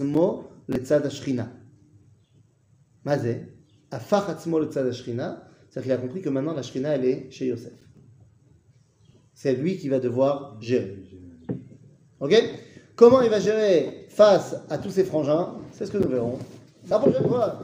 עצמו לצד השכינה. מה זה? הפך עצמו לצד השכינה, c'est-à-dire qu'il a compris que maintenant la Shrina elle est chez Yosef. C'est lui qui va devoir gérer. Ok? Comment il va gérer face à tous ses frangins? C'est ce que nous verrons la prochaine fois.